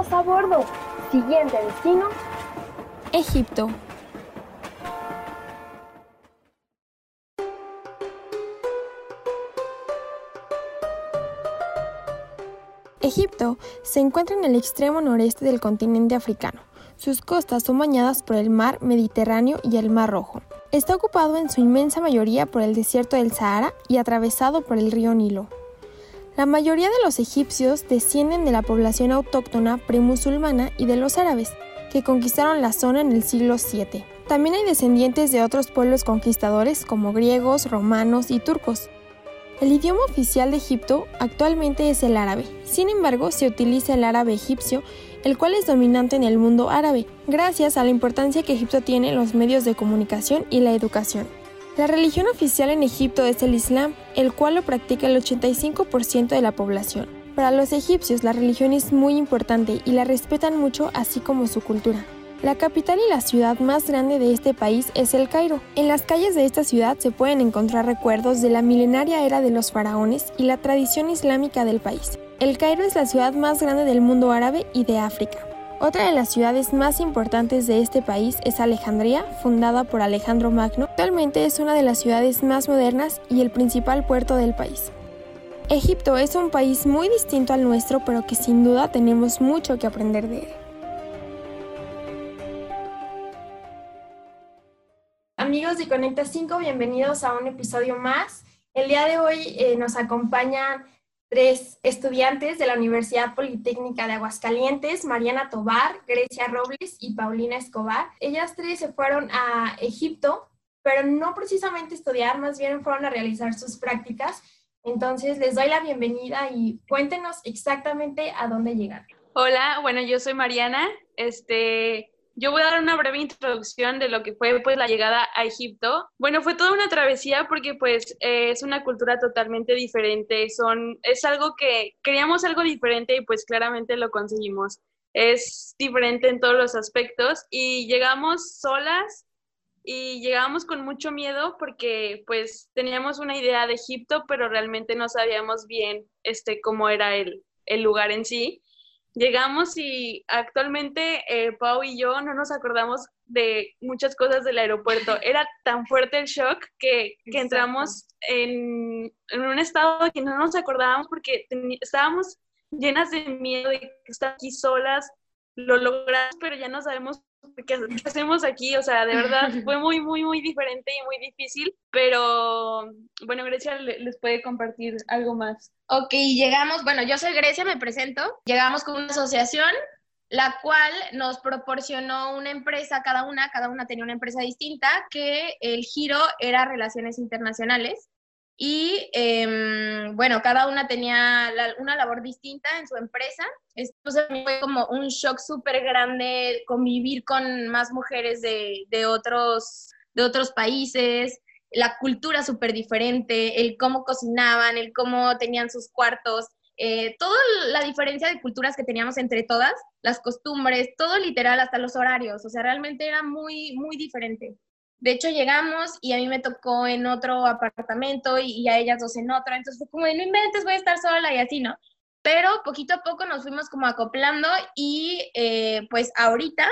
A bordo. Siguiente destino. Egipto. Egipto se encuentra en el extremo noreste del continente africano. Sus costas son bañadas por el mar Mediterráneo y el Mar Rojo. Está ocupado en su inmensa mayoría por el desierto del Sahara y atravesado por el río Nilo. La mayoría de los egipcios descienden de la población autóctona premusulmana y de los árabes, que conquistaron la zona en el siglo VII. También hay descendientes de otros pueblos conquistadores como griegos, romanos y turcos. El idioma oficial de Egipto actualmente es el árabe. Sin embargo, se utiliza el árabe egipcio, el cual es dominante en el mundo árabe, gracias a la importancia que Egipto tiene en los medios de comunicación y la educación. La religión oficial en Egipto es el Islam, el cual lo practica el 85% de la población. Para los egipcios la religión es muy importante y la respetan mucho así como su cultura. La capital y la ciudad más grande de este país es el Cairo. En las calles de esta ciudad se pueden encontrar recuerdos de la milenaria era de los faraones y la tradición islámica del país. El Cairo es la ciudad más grande del mundo árabe y de África. Otra de las ciudades más importantes de este país es Alejandría, fundada por Alejandro Magno. Actualmente es una de las ciudades más modernas y el principal puerto del país. Egipto es un país muy distinto al nuestro, pero que sin duda tenemos mucho que aprender de él. Amigos de Conecta 5, bienvenidos a un episodio más. El día de hoy eh, nos acompañan tres estudiantes de la Universidad Politécnica de Aguascalientes, Mariana Tobar, Grecia Robles y Paulina Escobar. Ellas tres se fueron a Egipto, pero no precisamente estudiar, más bien fueron a realizar sus prácticas. Entonces les doy la bienvenida y cuéntenos exactamente a dónde llegaron. Hola, bueno, yo soy Mariana. Este, yo voy a dar una breve introducción de lo que fue pues la llegada a Egipto. Bueno, fue toda una travesía porque pues eh, es una cultura totalmente diferente, son, es algo que queríamos algo diferente y pues claramente lo conseguimos. Es diferente en todos los aspectos y llegamos solas y llegamos con mucho miedo porque pues teníamos una idea de Egipto, pero realmente no sabíamos bien este, cómo era el, el lugar en sí. Llegamos y actualmente eh, Pau y yo no nos acordamos de muchas cosas del aeropuerto. Era tan fuerte el shock que, que entramos en, en, un estado que no nos acordábamos porque estábamos llenas de miedo de estar aquí solas. Lo logramos, pero ya no sabemos ¿qué, hacemos aquí? O sea, de verdad fue muy, muy, muy diferente y muy difícil, pero bueno, Grecia les puede compartir algo más. Ok, llegamos, bueno, yo soy Grecia, me presento, llegamos con una asociación la cual nos proporcionó una empresa, cada una, cada una tenía una empresa distinta, que el giro era relaciones internacionales. Y em, bueno, cada una tenía una labor distinta en su empresa. Entonces fue como un shock súper grande convivir con más mujeres de, de, otros, de otros países, la cultura súper diferente, el cómo cocinaban, el cómo tenían sus cuartos, eh, toda la diferencia de culturas que teníamos entre todas, las costumbres, todo literal, hasta los horarios, o sea, realmente era muy, muy diferente. De hecho, llegamos y a mí me tocó en otro apartamento y, a ellas dos en otro. Entonces fue como, no inventes, voy a estar sola y así, ¿no? Pero poquito a poco nos fuimos como acoplando y eh, pues ahorita,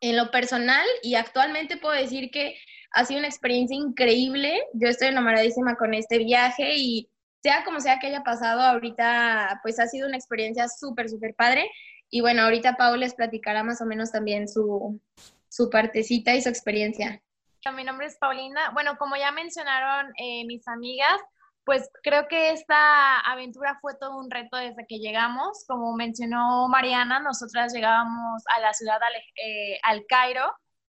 en lo personal y actualmente puedo decir que ha sido una experiencia increíble. Yo estoy enamoradísima con este viaje y sea como sea que haya pasado, ahorita pues ha sido una experiencia súper, súper padre. Y bueno, ahorita Paul les platicará más o menos también su, su partecita y su experiencia. Mi nombre es Paulina. Bueno, como ya mencionaron eh, mis amigas, pues creo que esta aventura fue todo un reto desde que llegamos. Como mencionó Mariana, nosotras llegábamos a la ciudad eh, al Cairo,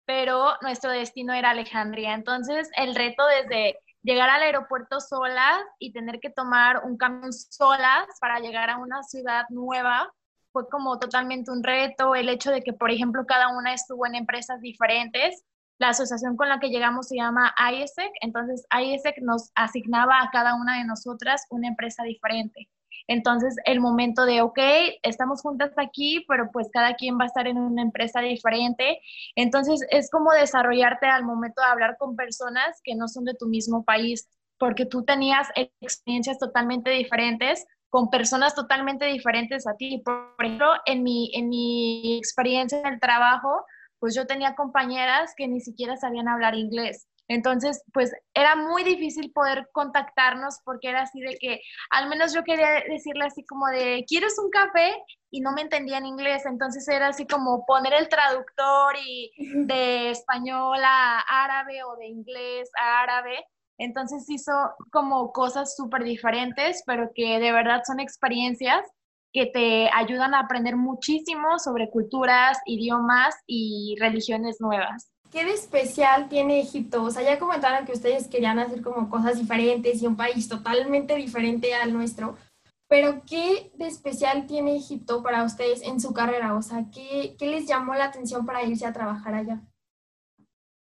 pero nuestro destino era Alejandría. Entonces, el reto desde llegar al aeropuerto solas y tener que tomar un camión solas para llegar a una ciudad nueva fue como totalmente un reto, el hecho de que, por ejemplo, cada una estuvo en empresas diferentes. La asociación con la que llegamos se llama ISEC, entonces ISEC nos asignaba a cada una de nosotras una empresa diferente. Entonces, el momento de, ok, estamos juntas aquí, pero pues cada quien va a estar en una empresa diferente. Entonces, es como desarrollarte al momento de hablar con personas que no son de tu mismo país, porque tú tenías experiencias totalmente diferentes con personas totalmente diferentes a ti. Por ejemplo, en mi, en mi experiencia en el trabajo, pues yo tenía compañeras que ni siquiera sabían hablar inglés. Entonces, pues era muy difícil poder contactarnos porque era así de que, al menos yo quería decirle así como de, ¿quieres un café? Y no me entendía en inglés, entonces era así como poner el traductor y de español a árabe o de inglés a árabe. Entonces hizo como cosas súper diferentes, pero que de verdad son experiencias que te ayudan a aprender muchísimo sobre culturas, idiomas y religiones nuevas. ¿Qué de especial tiene Egipto? O sea, ya comentaron que ustedes querían hacer como cosas diferentes y un país totalmente diferente al nuestro, pero ¿qué de especial tiene Egipto para ustedes en su carrera? O sea, ¿qué, qué les llamó la atención para irse a trabajar allá?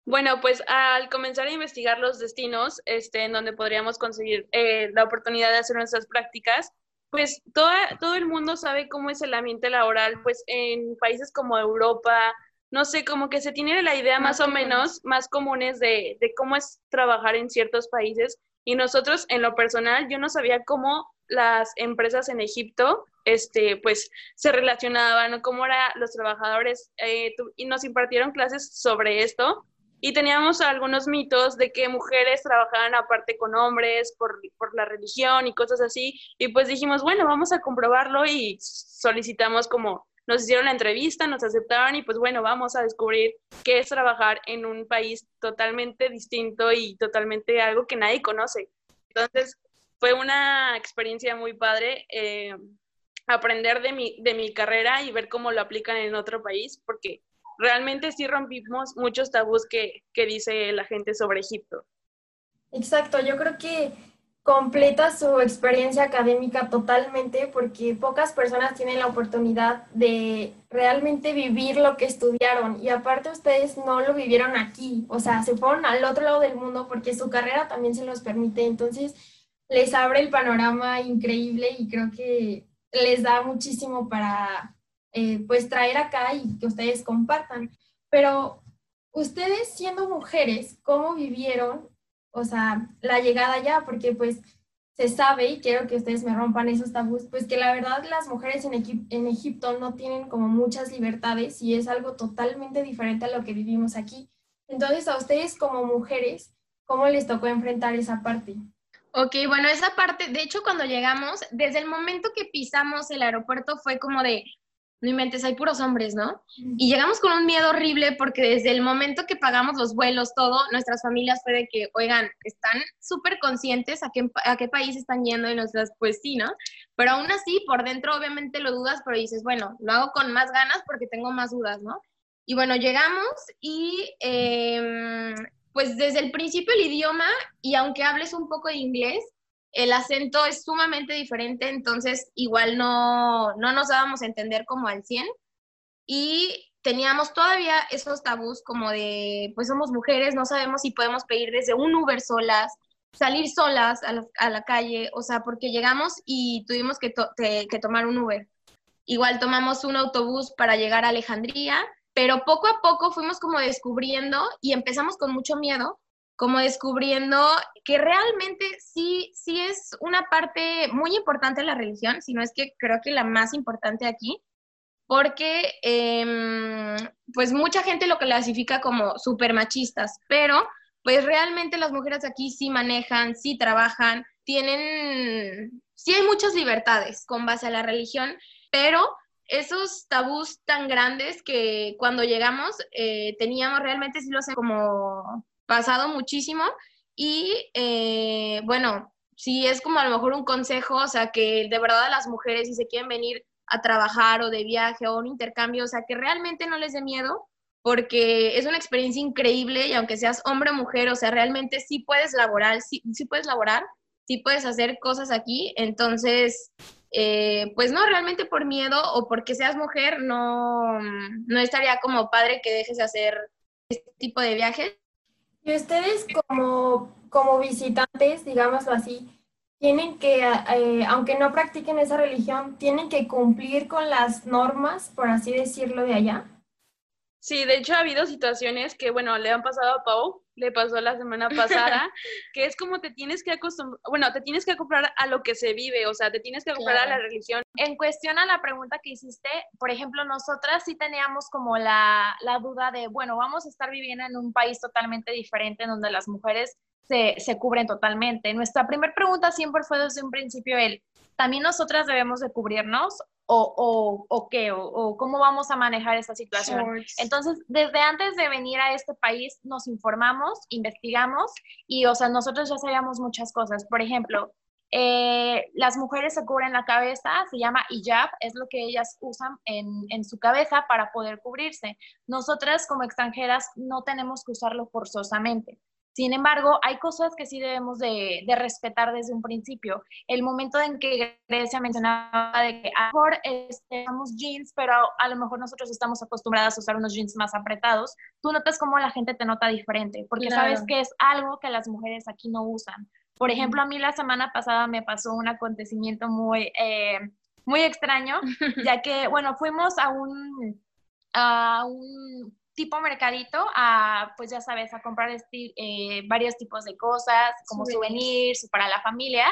Bueno, pues al comenzar a investigar los destinos este, en donde podríamos conseguir eh, la oportunidad de hacer nuestras prácticas, pues toda, todo el mundo sabe cómo es el ambiente laboral, pues en países como Europa, no sé, como que se tiene la idea más, o menos más comunes de, de, cómo es trabajar en ciertos países. Y nosotros, en lo personal, yo no sabía cómo las empresas en Egipto, este, pues, se relacionaban, cómo eran los trabajadores, eh, y nos impartieron clases sobre esto. Y teníamos algunos mitos de que mujeres trabajaban aparte con hombres por, por la religión y cosas así. Y pues dijimos, bueno, vamos a comprobarlo y solicitamos como nos hicieron la entrevista, nos aceptaron y pues bueno, vamos a descubrir qué es trabajar en un país totalmente distinto y totalmente algo que nadie conoce. Entonces, fue una experiencia muy padre eh, aprender de mi, de mi carrera y ver cómo lo aplican en otro país, porque realmente sí rompimos muchos tabús que, que dice la gente sobre Egipto. Exacto, yo creo que completa su experiencia académica totalmente porque pocas personas tienen la oportunidad de realmente vivir lo que estudiaron y aparte ustedes no lo vivieron aquí, o sea, se fueron al otro lado del mundo porque su carrera también se los permite, entonces les abre el panorama increíble y creo que les da muchísimo para eh, pues traer acá y que ustedes compartan. Pero ustedes siendo mujeres, ¿cómo vivieron o sea, la llegada ya, porque pues se sabe, y quiero que ustedes me rompan esos tabús, pues que la verdad las mujeres en, en Egipto no tienen como muchas libertades y es algo totalmente diferente a lo que vivimos aquí. Entonces, a ustedes como mujeres, ¿cómo les tocó enfrentar esa parte? Ok, bueno, esa parte, de hecho, cuando llegamos, desde el momento que pisamos el aeropuerto fue como de, no inventes, hay puros hombres, ¿no? Y llegamos con un miedo horrible porque desde el momento que pagamos los vuelos, todo, nuestras familias fue de que, oigan, están súper conscientes a qué, a qué país están yendo y nuestras, pues sí, ¿no? Pero aún así, por dentro obviamente lo dudas, pero dices, bueno, lo hago con más ganas porque tengo más dudas, ¿no? Y bueno, llegamos y em, pues desde el principio el idioma, y aunque hables un poco de inglés, el acento es sumamente diferente, entonces igual no, no nos dábamos a entender como al 100 y teníamos todavía esos tabús como de, pues somos mujeres, no sabemos si podemos pedir desde un Uber solas, salir solas a la, calle, o sea, porque llegamos y tuvimos que, que tomar un Uber. Igual tomamos un autobús para llegar a Alejandría, pero poco a poco fuimos como descubriendo y empezamos con mucho miedo como descubriendo que realmente sí, sí es una parte muy importante de la religión, si no es que creo que la más importante aquí, porque em, pues mucha gente lo clasifica como súper machistas, pero pues realmente las mujeres aquí sí manejan, sí trabajan, tienen, sí hay muchas libertades con base a la religión, pero esos tabús tan grandes que cuando llegamos eh, teníamos realmente sí lo sé como pasado muchísimo y eh, bueno, si es como a lo mejor un consejo, o sea, que de verdad las mujeres si se quieren venir a trabajar o de viaje o un intercambio, o sea, que realmente no les dé miedo, porque es una experiencia increíble y aunque seas hombre o mujer, o sea, realmente sí puedes laborar, sí, sí puedes laborar, sí puedes hacer cosas aquí, entonces eh, pues no, realmente por miedo o porque seas mujer, no, no estaría como padre que dejes de hacer este tipo de viajes. Y ustedes como, como visitantes, digámoslo así, tienen que, eh, aunque no practiquen esa religión, tienen que cumplir con las normas, por así decirlo, de allá. Sí, de hecho ha habido situaciones que, bueno, le han pasado a Pau, le pasó la semana pasada, que es como te tienes que acostumbrar, bueno, te tienes que acoplar a lo que se vive, o sea, te tienes que acoplar a la religión. En cuestión a la pregunta que hiciste, por ejemplo, nosotras sí teníamos como la, la duda de, bueno, vamos a estar viviendo en un país totalmente diferente, en donde las mujeres se, se cubren totalmente. Nuestra primera pregunta siempre fue desde un principio el, ¿también nosotras debemos de cubrirnos o, o, o qué, o, cómo vamos a manejar esta situación. Entonces, desde antes de venir a este país, nos informamos, investigamos y, o sea, nosotros ya sabíamos muchas cosas. Por ejemplo, eh, las mujeres se cubren la cabeza, se llama hijab, es lo que ellas usan en, en, su cabeza para poder cubrirse. Nosotras como extranjeras no tenemos que usarlo forzosamente. Sin embargo, hay cosas que sí debemos de, respetar desde un principio. El momento en que Grecia mencionaba de que a lo mejor usamos jeans, pero a lo mejor nosotros estamos acostumbradas a usar unos jeans más apretados, tú notas cómo la gente te nota diferente, porque sabes que es algo que las mujeres aquí no usan. Por ejemplo, a mí la semana pasada me pasó un acontecimiento muy, eh, muy extraño, ya que, bueno, fuimos a un, a un tipo mercadito a, pues ya sabes, a comprar eh, varios tipos de cosas, como souvenirs, para la familia.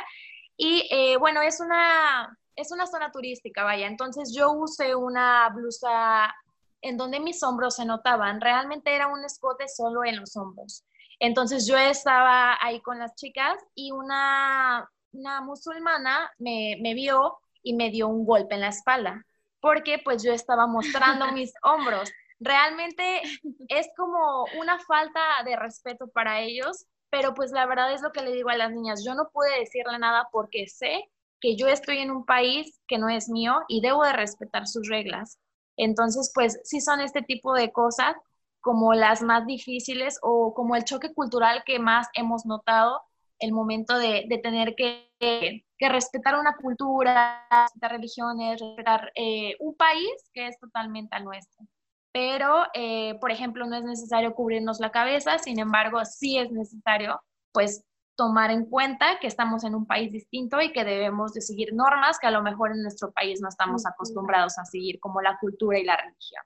Y eh, bueno, es una, es una zona turística, vaya. Entonces yo usé una blusa en donde mis hombros se notaban. Realmente era un escote solo en los hombros. Entonces yo estaba ahí con las chicas y una, una musulmana me, me vio y me dio un golpe en la espalda porque pues yo estaba mostrando mis hombros realmente es como una falta de respeto para ellos, pero pues la verdad es lo que le digo a las niñas, yo no pude decirle nada porque sé que yo estoy en un país que no es mío y debo de respetar sus reglas. Entonces, pues sí son este tipo de cosas como las más difíciles o como el choque cultural que más hemos notado el momento de, tener que, respetar una cultura, respetar religiones, respetar eh, un país que es totalmente al nuestro pero, eh, por ejemplo, no es necesario cubrirnos la cabeza, sin embargo, sí es necesario, pues, tomar en cuenta que estamos en un país distinto y que debemos de seguir normas que a lo mejor en nuestro país no estamos acostumbrados a seguir, como la cultura y la religión.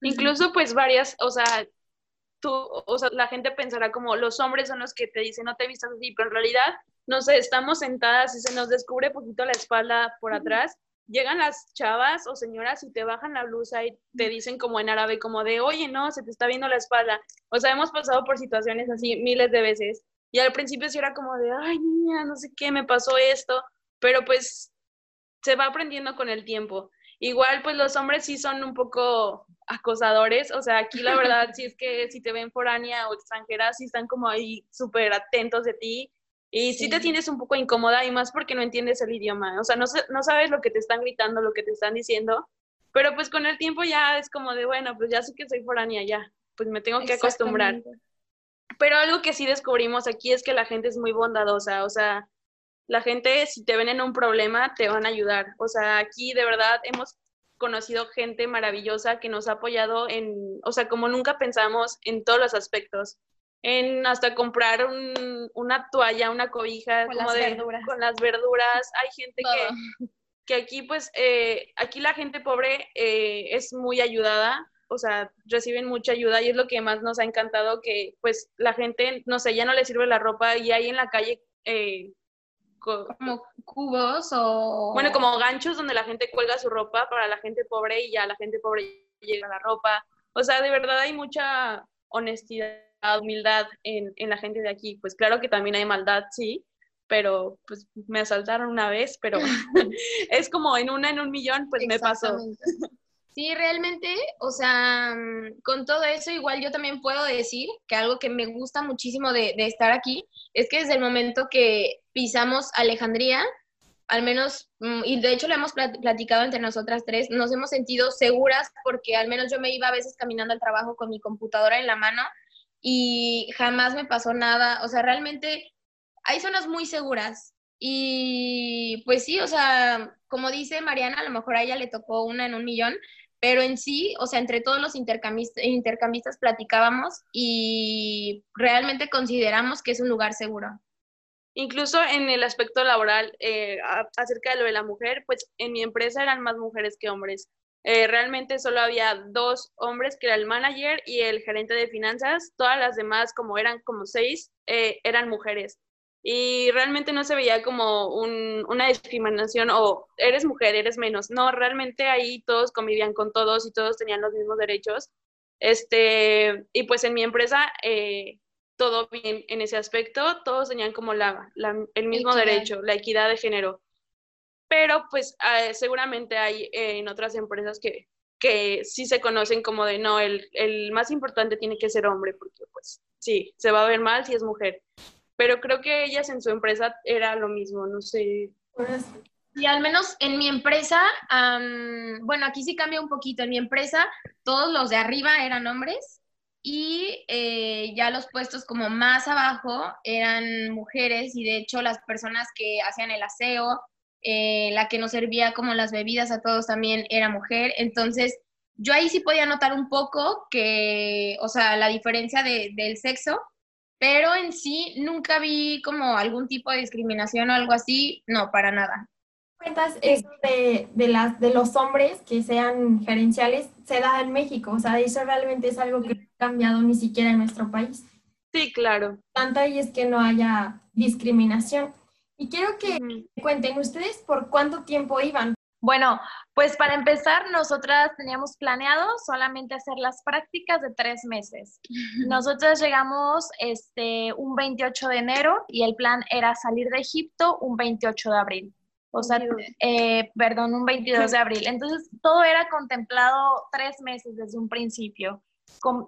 Incluso, pues, varias, o sea, tú, o sea, la gente pensará como los hombres son los que te dicen no te vistas así, pero en realidad, no sé, estamos sentadas y se nos descubre poquito la espalda por atrás llegan las chavas o señoras y te bajan la blusa y te dicen como en árabe, como de, oye, no, se te está viendo la espalda. O sea, hemos pasado por situaciones así miles de veces. Y al principio sí era como de, ay, niña, no sé qué, me pasó esto. Pero pues se va aprendiendo con el tiempo. Igual, pues los hombres sí son un poco acosadores. O sea, aquí la verdad, sí es que si te ven foránea o extranjera, sí están como ahí súper atentos de ti y sí. te sientes un poco incómoda y más porque no entiendes el idioma. O sea, no, no sabes lo que te están gritando, lo que te están diciendo. Pero pues con el tiempo ya es como de, bueno, pues ya sé que soy foránea, ya. Pues me tengo que acostumbrar. Pero algo que sí descubrimos aquí es que la gente es muy bondadosa. O sea, la gente, si te ven en un problema, te van a ayudar. O sea, aquí de verdad hemos conocido gente maravillosa que nos ha apoyado en, o sea, como nunca pensamos en todos los aspectos en hasta comprar una toalla, una cobija con, las, verduras. con las verduras. Hay gente que, que, aquí, pues, eh, aquí la gente pobre eh, es muy ayudada, o sea, reciben mucha ayuda y es lo que más nos ha encantado, que pues la gente, no sé, ya no le sirve la ropa y hay en la calle... Eh, como cubos o... Bueno, como ganchos donde la gente cuelga su ropa para la gente pobre y ya la gente pobre llega la ropa. O sea, de verdad hay mucha honestidad humildad en, en, la gente de aquí. Pues claro que también hay maldad, sí, pero pues me asaltaron una vez, pero es como en una en un millón, pues me pasó. Sí, realmente, o sea, mm, con todo eso, igual yo también puedo decir que algo que me gusta muchísimo de, de estar aquí es que desde el momento que pisamos Alejandría, al menos, mm, y de hecho lo hemos platicado entre nosotras tres, nos hemos sentido seguras porque al menos yo me iba a veces caminando al trabajo con mi computadora en la mano y jamás me pasó nada. O sea, realmente hay zonas muy seguras Y pues sí, o sea, como dice Mariana, a lo mejor a ella le tocó una en un millón, pero en sí, o sea, entre todos los intercambistas, platicábamos y realmente consideramos que es un lugar seguro. Incluso en el aspecto laboral, eh, acerca de lo de la mujer, pues en mi empresa eran más mujeres que hombres. Eh, realmente solo había dos hombres, que era el manager y el gerente de finanzas. Todas las demás, como eran como seis, eh, eran mujeres. Y realmente no se veía como una discriminación o eres mujer, eres menos. No, realmente ahí todos convivían con todos y todos tenían los mismos derechos. Este, y pues en mi empresa, todo bien en ese aspecto, todos tenían como la, el mismo derecho, la equidad de género. Pero pues ah, seguramente hay eh, en otras empresas que, que sí se conocen como de no, el, el, más importante tiene que ser hombre, porque pues sí, se va a ver mal si es mujer. Pero creo que ellas en su empresa era lo mismo, no sé. Y al menos en mi empresa, bueno, aquí sí cambia un poquito. En mi empresa, todos los de arriba eran hombres y eh, ya los puestos como más abajo eran mujeres y de hecho las personas que hacían el aseo, eh, la que nos servía como las bebidas a todos también era mujer. Entonces yo ahí sí podía notar un poco que, o sea, la diferencia de, del sexo, pero en sí nunca vi como algún tipo de discriminación o algo así, no, para nada cuentas eso de, de, las, de los hombres que sean gerenciales se da en México, o sea, eso realmente es algo que no ha cambiado ni siquiera en nuestro país. Sí, claro. Tanto ahí es que no haya discriminación. Y quiero que cuenten ustedes por cuánto tiempo iban. Bueno, pues para empezar, nosotras teníamos planeado solamente hacer las prácticas de tres meses. Nosotras llegamos este, un 28 de enero y el plan era salir de Egipto un 28 de abril o sea, eh, perdón, un 22 de abril. Entonces, todo era contemplado tres meses desde un principio.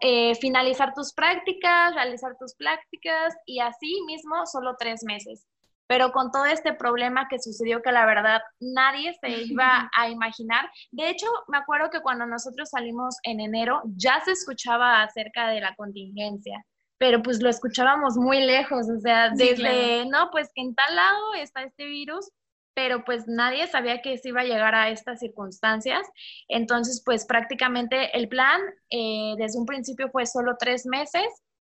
Eh, finalizar tus prácticas, realizar tus prácticas y así mismo solo tres meses. Pero con todo este problema que sucedió que la verdad nadie se iba a imaginar. De hecho, me acuerdo que cuando nosotros salimos en enero ya se escuchaba acerca de la contingencia pero pues lo escuchábamos muy lejos, o sea, desde, no, pues que en tal lado está este virus, pero pues nadie sabía que se iba a llegar a estas circunstancias. Entonces, pues prácticamente el plan eh, desde un principio fue solo tres meses,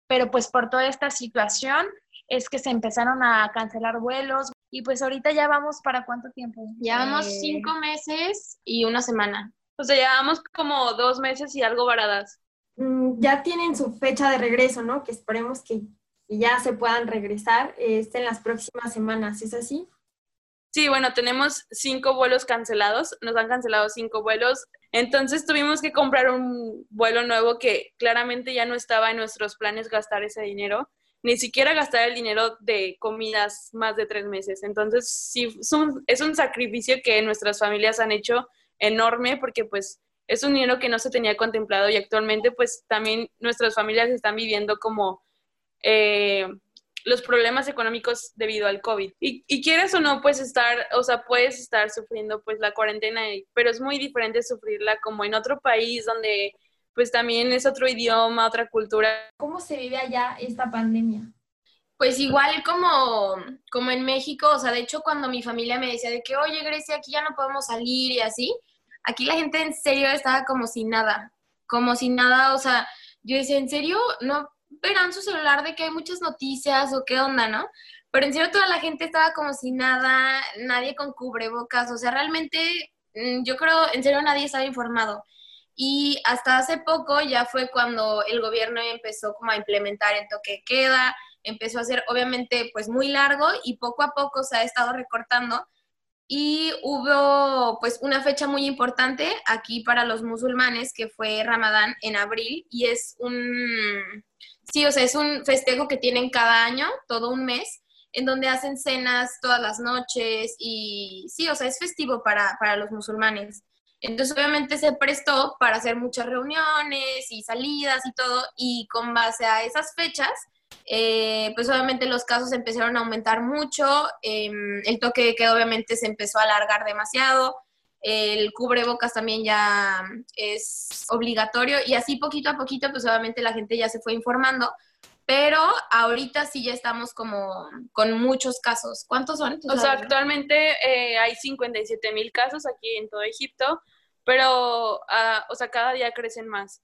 pero pues por toda esta situación es que se empezaron a cancelar vuelos y pues ahorita ya vamos para cuánto tiempo? Ya vamos eh, cinco meses y una semana. O sea, ya vamos como dos meses y algo varadas. Mm, ya tienen su fecha de regreso, ¿no? Que esperemos que ya se puedan regresar este, en las próximas semanas, ¿es así? Sí, bueno, tenemos cinco vuelos cancelados, nos han cancelado cinco vuelos, entonces tuvimos que comprar un vuelo nuevo que claramente ya no estaba en nuestros planes gastar ese dinero, ni siquiera gastar el dinero de comidas más de tres meses. Entonces, sí, es un, es un sacrificio que nuestras familias han hecho enorme porque pues es un dinero que no se tenía contemplado y actualmente pues también nuestras familias están viviendo como... Eh, los problemas económicos debido al COVID. Y, y, quieres o no, pues estar, o sea, puedes estar sufriendo pues la cuarentena, pero es muy diferente sufrirla como en otro país donde pues también es otro idioma, otra cultura. ¿Cómo se vive allá esta pandemia? Pues igual como, como en México, o sea, de hecho cuando mi familia me decía de que, oye Grecia, aquí ya no podemos salir y así, aquí la gente en serio estaba como sin nada, como sin nada, o sea, yo decía, ¿en serio? No, verán su celular de que hay muchas noticias o qué onda, ¿no? Pero en serio toda la gente estaba como sin nada, nadie con cubrebocas, o sea, realmente mm, yo creo, en serio nadie estaba informado. Y hasta hace poco ya fue cuando el gobierno empezó como a implementar el toque queda, empezó a ser obviamente pues muy largo y poco a poco se ha estado recortando y hubo pues una fecha muy importante aquí para los musulmanes que fue Ramadán en abril y es un Sí, o sea, es un festejo que tienen cada año, todo un mes, en donde hacen cenas todas las noches y sí, o sea, es festivo para, para los musulmanes. Entonces, obviamente se prestó para hacer muchas reuniones y salidas y todo, y con base a esas fechas, eh, pues obviamente los casos empezaron a aumentar mucho, em, el toque de queda obviamente se empezó a alargar demasiado, el cubrebocas también ya es obligatorio y así poquito a poquito pues obviamente la gente ya se fue informando, pero ahorita sí ya estamos como con muchos casos. ¿Cuántos son? O sea, actualmente eh, hay 57 mil casos aquí en todo Egipto, pero, ah, o sea, cada día crecen más.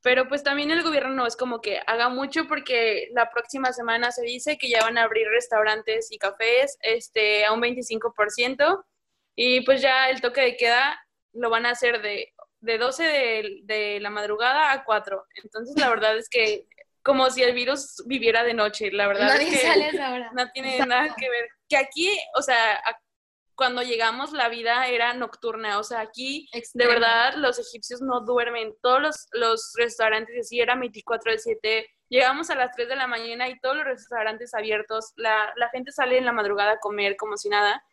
Pero pues también el gobierno no es como que haga mucho porque la próxima semana se dice que ya van a abrir restaurantes y cafés este, a un 25% y pues ya el toque de queda lo van a hacer de, de 12 de, de la madrugada a 4. Entonces la verdad es que como si el virus viviera de noche, la verdad es que no tiene nada que ver. Que aquí, o sea, cuando llegamos la vida era nocturna, o sea, aquí de verdad los egipcios no duermen, todos los, los restaurantes así eran 24 de 7, llegamos a las 3 de la mañana y todos los restaurantes abiertos, la, la gente sale en la madrugada a comer como si nada.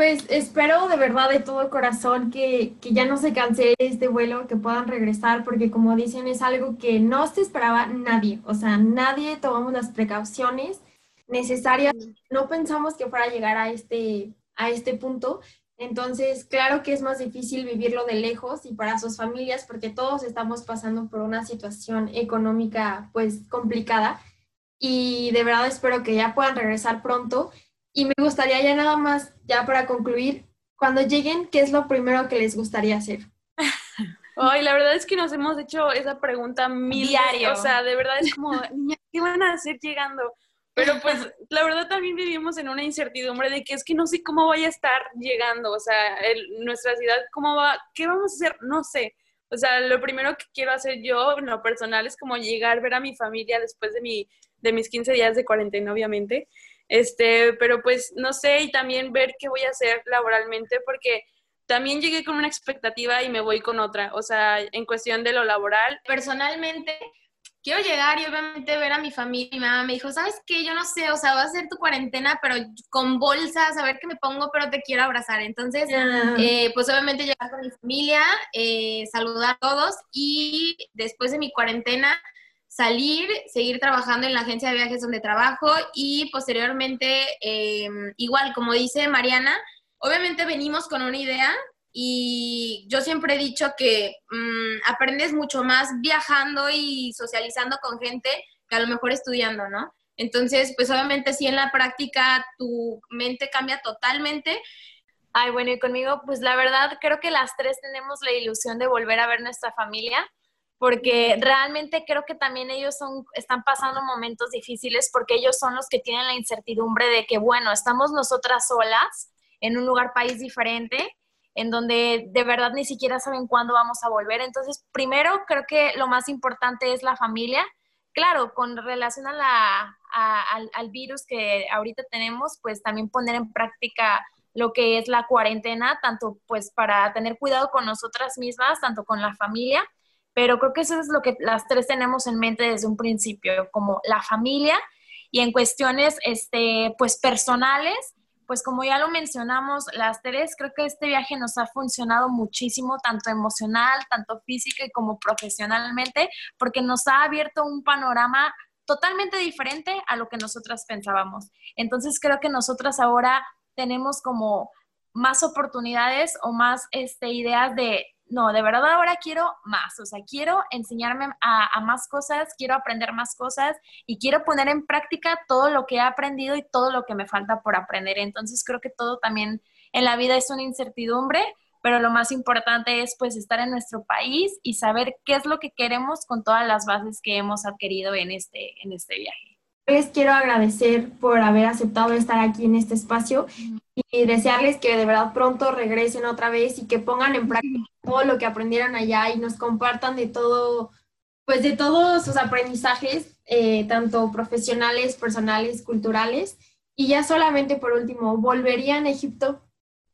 Pues espero de verdad de todo corazón que, que, ya no se cancele este vuelo, que puedan regresar, porque como dicen es algo que no se esperaba nadie, o sea, nadie tomamos las precauciones necesarias, no pensamos que fuera a llegar a este, a este punto, entonces claro que es más difícil vivirlo de lejos y para sus familias, porque todos estamos pasando por una situación económica pues complicada. Y de verdad espero que ya puedan regresar pronto y me gustaría ya nada más, ya para concluir, cuando lleguen, ¿qué es lo primero que les gustaría hacer? Ay, la verdad es que nos hemos hecho esa pregunta mil Diario. O sea, de verdad es como, niña, ¿qué van a hacer llegando? Pero pues la verdad también vivimos en una incertidumbre de que es que no sé cómo vaya a estar llegando, o sea, nuestra ciudad, ¿cómo va? ¿Qué vamos a hacer? No sé. O sea, lo primero que quiero hacer yo, en lo personal, es como llegar, ver a mi familia después de, mi, de mis 15 días de cuarentena, obviamente. Este, pero pues no sé, y también ver qué voy a hacer laboralmente, porque también llegué con una expectativa y me voy con otra. O sea, en cuestión de lo laboral. Personalmente, quiero llegar y obviamente ver a mi familia. Mi mamá me dijo, ¿sabes qué? Yo no sé, o sea, va a ser tu cuarentena, pero con bolsas, a ver qué me pongo, pero te quiero abrazar. Entonces, eh, pues obviamente llegar con mi familia, eh, saludar a todos y después de mi cuarentena salir, seguir trabajando en la agencia de viajes donde trabajo y posteriormente, em, igual como dice Mariana, obviamente venimos con una idea y yo siempre he dicho que mm, aprendes mucho más viajando y socializando con gente que a lo mejor estudiando, ¿no? Entonces, pues obviamente sí en la práctica tu mente cambia totalmente. Ay, bueno, y conmigo, pues la verdad creo que las tres tenemos la ilusión de volver a ver nuestra familia porque realmente creo que también ellos son, están pasando momentos difíciles porque ellos son los que tienen la incertidumbre de que, bueno, estamos nosotras solas en un lugar, país diferente, en donde de verdad ni siquiera saben cuándo vamos a volver. Entonces, primero creo que lo más importante es la familia. Claro, con relación a la, al, al virus que ahorita tenemos, pues también poner en práctica lo que es la cuarentena, tanto pues para tener cuidado con nosotras mismas, tanto con la familia, pero creo que eso es lo que las tres tenemos en mente desde un principio, como la familia y en cuestiones, este, pues personales, pues como ya lo mencionamos, las tres, creo que este viaje nos ha funcionado muchísimo, tanto emocional, tanto física y como profesionalmente, porque nos ha abierto un panorama totalmente diferente a lo que nosotras pensábamos. Entonces creo que nosotras ahora tenemos como más oportunidades o más este, ideas de no, de verdad ahora quiero más, o sea, quiero enseñarme a, más cosas, quiero aprender más cosas y quiero poner en práctica todo lo que he aprendido y todo lo que me falta por aprender. Entonces creo que todo también en la vida es una incertidumbre, pero lo más importante es pues estar en nuestro país y saber qué es lo que queremos con todas las bases que hemos adquirido en este, en este viaje. Les quiero agradecer por haber aceptado estar aquí en este espacio y desearles que de verdad pronto regresen otra vez y que pongan en práctica todo lo que aprendieron allá y nos compartan de todo, pues de todos sus aprendizajes, eh, tanto profesionales, personales, culturales. Y ya solamente por último, ¿volverían a Egipto?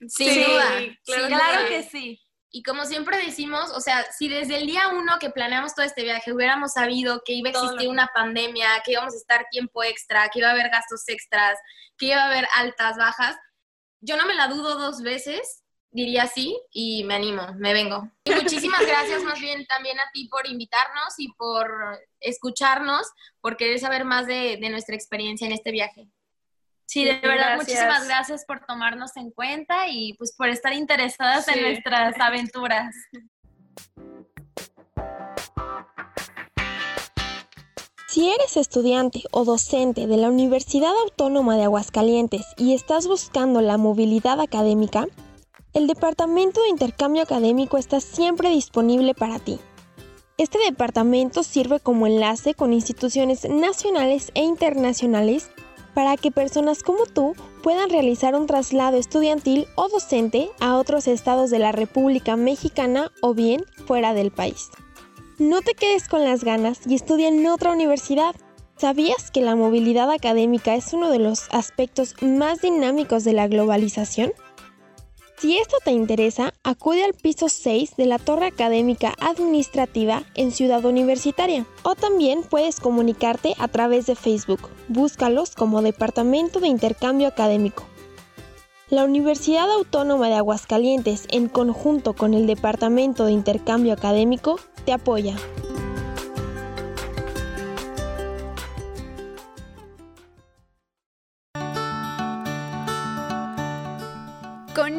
Sin duda, claro, que sí. Y como siempre decimos, o sea, si desde el día uno que planeamos todo este viaje hubiéramos sabido que iba a existir una pandemia, que íbamos a estar tiempo extra, que iba a haber gastos extras, que iba a haber altas, bajas, yo no me la dudo dos veces, diría sí, y me animo, me vengo. Y muchísimas gracias más bien también a ti por invitarnos y por escucharnos, por querer saber más de, nuestra experiencia en este viaje. Sí, de verdad, muchísimas gracias por tomarnos en cuenta y pues por estar interesadas en nuestras aventuras. Si eres estudiante o docente de la Universidad Autónoma de Aguascalientes y estás buscando la movilidad académica, el Departamento de Intercambio Académico está siempre disponible para ti. Este departamento sirve como enlace con instituciones nacionales e internacionales para que personas como tú puedan realizar un traslado estudiantil o docente a otros estados de la República Mexicana o bien fuera del país. No te quedes con las ganas y estudia en otra universidad. ¿Sabías que la movilidad académica es uno de los aspectos más dinámicos de la globalización? Si esto te interesa, acude al piso 6 de la Torre Académica Administrativa en Ciudad Universitaria o también puedes comunicarte a través de Facebook. Búscalos como Departamento de Intercambio Académico. La Universidad Autónoma de Aguascalientes, en conjunto con el Departamento de Intercambio Académico, te apoya.